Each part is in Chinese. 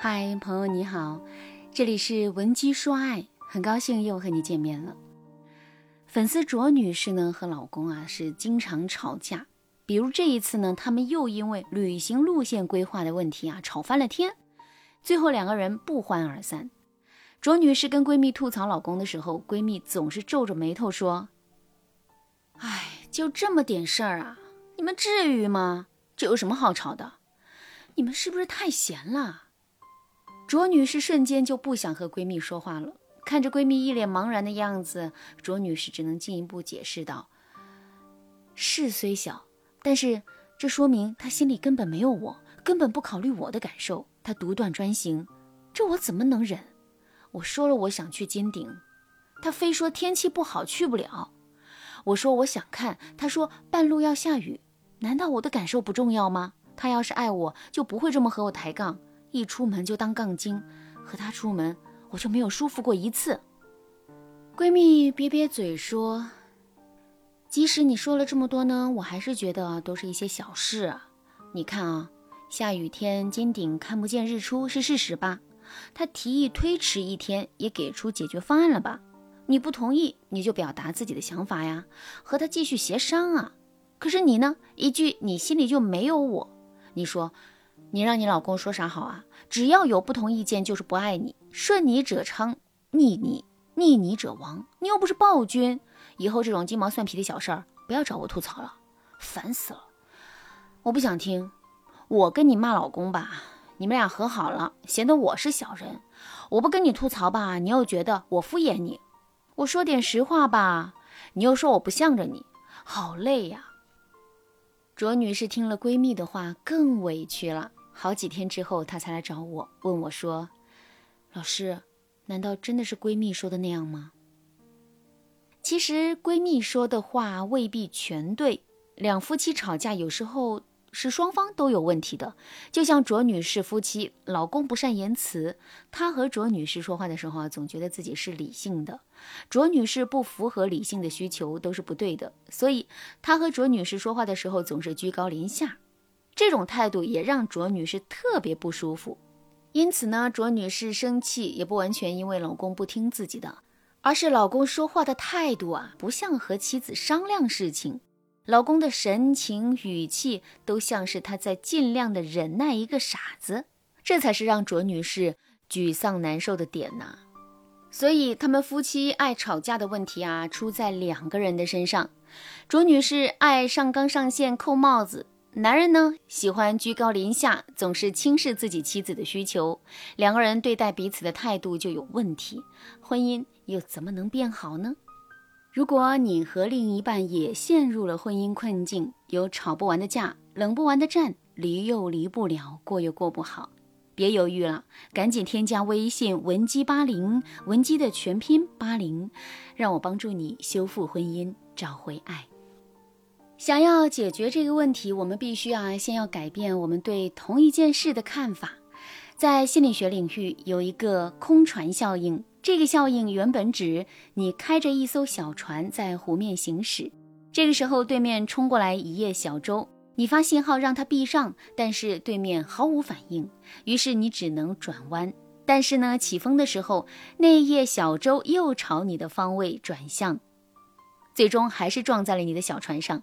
嗨，朋友你好，这里是文姬说爱，很高兴又和你见面了。粉丝卓女士呢和老公啊是经常吵架，比如这一次呢，他们又因为旅行路线规划的问题啊吵翻了天，最后两个人不欢而散。卓女士跟闺蜜吐槽老公的时候，闺蜜总是皱着眉头说：“哎，就这么点事儿啊，你们至于吗？这有什么好吵的？你们是不是太闲了？”卓女士瞬间就不想和闺蜜说话了。看着闺蜜一脸茫然的样子，卓女士只能进一步解释道：“事虽小，但是这说明她心里根本没有我，根本不考虑我的感受，她独断专行，这我怎么能忍？我说了我想去金顶，她非说天气不好去不了。我说我想看，她说半路要下雨。难道我的感受不重要吗？她要是爱我，就不会这么和我抬杠，一出门就当杠精，和她出门。”我就没有舒服过一次。闺蜜瘪瘪嘴说：“即使你说了这么多呢，我还是觉得都是一些小事啊。你看啊，下雨天金顶看不见日出是事实吧？他提议推迟一天，也给出解决方案了吧？你不同意，你就表达自己的想法呀，和他继续协商啊。可是你呢，一句你心里就没有我。你说，你让你老公说啥好啊？只要有不同意见，就是不爱你。”顺你者昌，逆你逆你者亡。你又不是暴君，以后这种鸡毛蒜皮的小事儿不要找我吐槽了，烦死了！我不想听。我跟你骂老公吧，你们俩和好了，显得我是小人；我不跟你吐槽吧，你又觉得我敷衍你。我说点实话吧，你又说我不向着你，好累呀。卓女士听了闺蜜的话，更委屈了。好几天之后，她才来找我，问我说。老师，难道真的是闺蜜说的那样吗？其实闺蜜说的话未必全对。两夫妻吵架，有时候是双方都有问题的。就像卓女士夫妻，老公不善言辞，她和卓女士说话的时候啊，总觉得自己是理性的。卓女士不符合理性的需求，都是不对的。所以她和卓女士说话的时候，总是居高临下，这种态度也让卓女士特别不舒服。因此呢，卓女士生气也不完全因为老公不听自己的，而是老公说话的态度啊，不像和妻子商量事情，老公的神情语气都像是他在尽量的忍耐一个傻子，这才是让卓女士沮丧难受的点呐。所以他们夫妻爱吵架的问题啊，出在两个人的身上。卓女士爱上纲上线扣帽子。男人呢，喜欢居高临下，总是轻视自己妻子的需求，两个人对待彼此的态度就有问题，婚姻又怎么能变好呢？如果你和另一半也陷入了婚姻困境，有吵不完的架，冷不完的战，离又离不了，过又过不好，别犹豫了，赶紧添加微信文姬八零，文姬的全拼八零，让我帮助你修复婚姻，找回爱。想要解决这个问题，我们必须啊，先要改变我们对同一件事的看法。在心理学领域，有一个空船效应。这个效应原本指你开着一艘小船在湖面行驶，这个时候对面冲过来一叶小舟，你发信号让它避上，但是对面毫无反应，于是你只能转弯。但是呢，起风的时候，那一叶小舟又朝你的方位转向，最终还是撞在了你的小船上。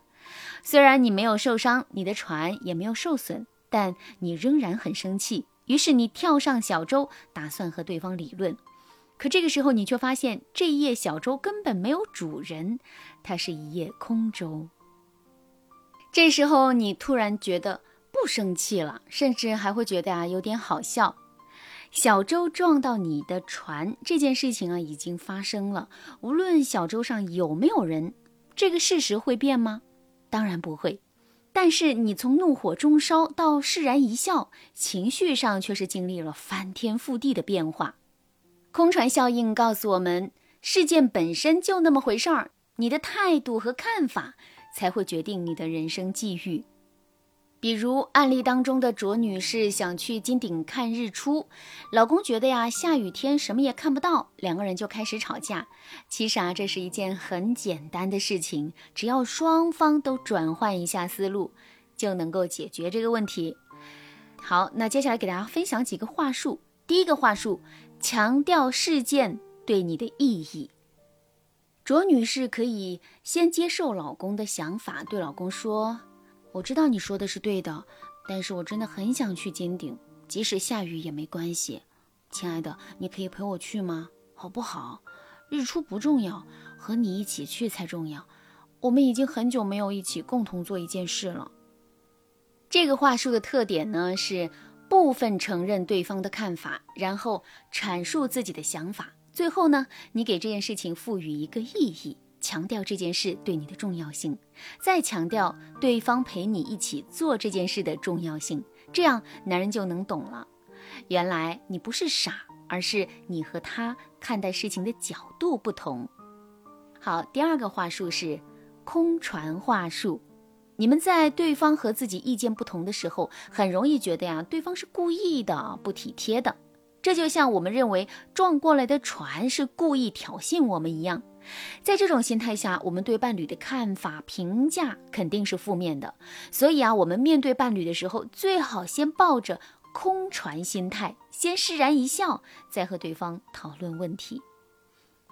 虽然你没有受伤，你的船也没有受损，但你仍然很生气。于是你跳上小舟，打算和对方理论。可这个时候，你却发现这一叶小舟根本没有主人，它是一叶空舟。这时候你突然觉得不生气了，甚至还会觉得啊有点好笑。小舟撞到你的船这件事情啊已经发生了，无论小舟上有没有人，这个事实会变吗？当然不会，但是你从怒火中烧到释然一笑，情绪上却是经历了翻天覆地的变化。空船效应告诉我们，事件本身就那么回事儿，你的态度和看法才会决定你的人生际遇。比如案例当中的卓女士想去金顶看日出，老公觉得呀下雨天什么也看不到，两个人就开始吵架。其实啊这是一件很简单的事情，只要双方都转换一下思路，就能够解决这个问题。好，那接下来给大家分享几个话术。第一个话术，强调事件对你的意义。卓女士可以先接受老公的想法，对老公说：“我知道你说的是对的，但是我真的很想去尖顶，即使下雨也没关系。亲爱的，你可以陪我去吗？好不好？日出不重要，和你一起去才重要。我们已经很久没有一起共同做一件事了。”这个话术的特点呢是部分承认对方的看法，然后阐述自己的想法。最后呢，你给这件事情赋予一个意义，强调这件事对你的重要性，再强调对方陪你一起做这件事的重要性，这样男人就能懂了。原来你不是傻，而是你和他看待事情的角度不同。好，第二个话术是空传话术。你们在对方和自己意见不同的时候，很容易觉得呀，对方是故意的、不体贴的。这就像我们认为撞过来的船是故意挑衅我们一样，在这种心态下，我们对伴侣的看法评价肯定是负面的。所以啊，我们面对伴侣的时候，最好先抱着空船心态，先释然一笑，再和对方讨论问题。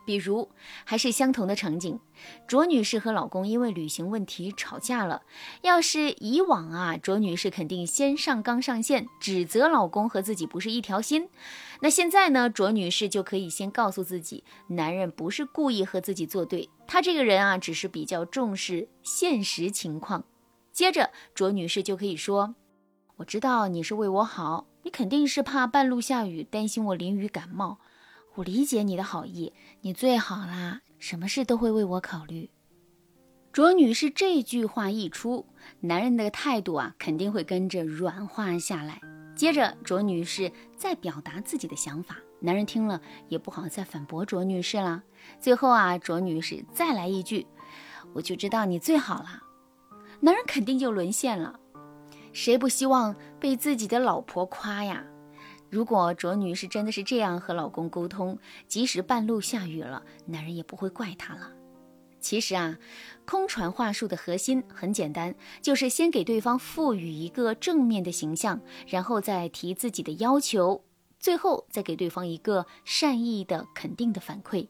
比如，还是相同的场景，卓女士和老公因为旅行问题吵架了。要是以往啊，卓女士肯定先上纲上线，指责老公和自己不是一条心。那现在呢，卓女士就可以先告诉自己，男人不是故意和自己作对，他这个人啊，只是比较重视现实情况。接着，卓女士就可以说：“我知道你是为我好，你肯定是怕半路下雨，担心我淋雨感冒。”我理解你的好意，你最好啦，什么事都会为我考虑。卓女士这句话一出，男人的态度啊肯定会跟着软化下来。接着，卓女士再表达自己的想法，男人听了也不好再反驳卓女士了。最后啊，卓女士再来一句：“我就知道你最好啦。”男人肯定就沦陷了。谁不希望被自己的老婆夸呀？如果卓女士真的是这样和老公沟通，即使半路下雨了，男人也不会怪她了。其实啊，空传话术的核心很简单，就是先给对方赋予一个正面的形象，然后再提自己的要求，最后再给对方一个善意的肯定的反馈。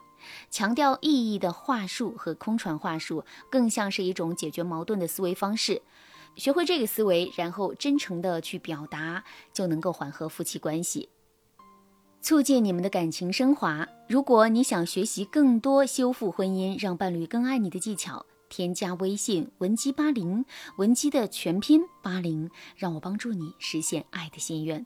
强调意义的话术和空传话术，更像是一种解决矛盾的思维方式。学会这个思维，然后真诚的去表达，就能够缓和夫妻关系，促进你们的感情升华。如果你想学习更多修复婚姻、让伴侣更爱你的技巧，添加微信文姬八零，文姬的全拼八零，让我帮助你实现爱的心愿。